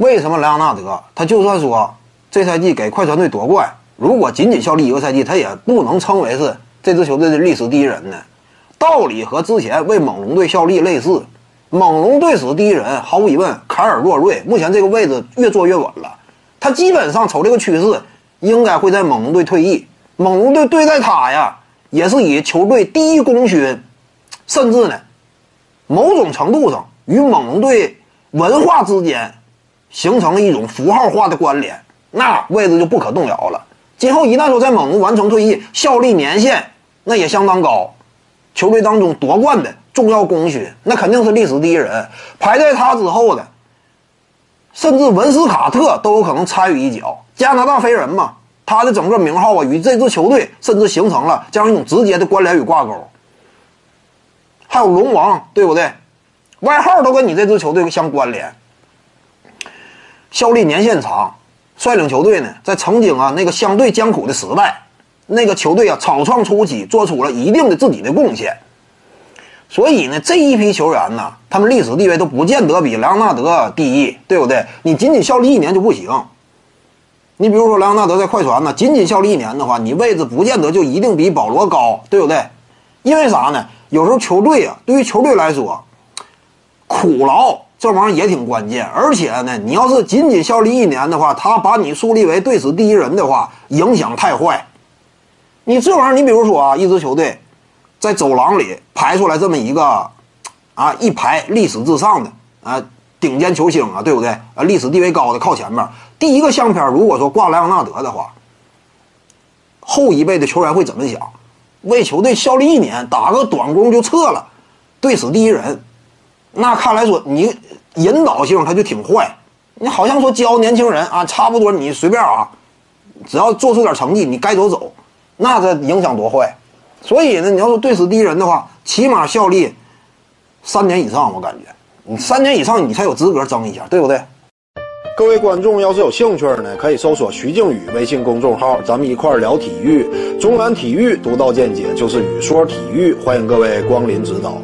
为什么莱昂纳德他就算说这赛季给快船队夺冠，如果仅仅效力一个赛季，他也不能称为是这支球队的历史第一人呢？道理和之前为猛龙队效力类似，猛龙队史第一人毫无疑问凯尔洛瑞，目前这个位置越坐越稳了，他基本上瞅这个趋势，应该会在猛龙队退役。猛龙队对待他呀，也是以球队第一功勋，甚至呢，某种程度上与猛龙队文化之间。形成了一种符号化的关联，那位置就不可动摇了。今后一旦说在猛龙完成退役，效力年限那也相当高，球队当中夺冠的重要功勋，那肯定是历史第一人。排在他之后的，甚至文斯卡特都有可能参与一脚。加拿大飞人嘛，他的整个名号啊，与这支球队甚至形成了这样一种直接的关联与挂钩。还有龙王，对不对？外号都跟你这支球队相关联。效力年限长，率领球队呢，在曾经啊那个相对艰苦的时代，那个球队啊草创初期做出了一定的自己的贡献。所以呢，这一批球员呢，他们历史地位都不见得比莱昂纳德低，对不对？你仅仅效力一年就不行。你比如说莱昂纳德在快船呢，仅仅效力一年的话，你位置不见得就一定比保罗高，对不对？因为啥呢？有时候球队啊，对于球队来说，苦劳。这玩意儿也挺关键，而且呢，你要是仅仅效力一年的话，他把你树立为队史第一人的话，影响太坏。你这玩意儿，你比如说啊，一支球队在走廊里排出来这么一个啊一排历史至上的啊顶尖球星啊，对不对？啊，历史地位高的靠前面，第一个相片如果说挂莱昂纳德的话，后一辈的球员会怎么想？为球队效力一年，打个短工就撤了，队史第一人。那看来说你引导性他就挺坏，你好像说教年轻人啊，差不多你随便啊，只要做出点成绩，你该走走，那这影响多坏。所以呢，你要说队史第一人的话，起码效力三年以上，我感觉你三年以上你才有资格争一下，对不对？各位观众要是有兴趣呢，可以搜索徐静宇微信公众号，咱们一块聊体育，中原体育独到见解就是语说体育，欢迎各位光临指导。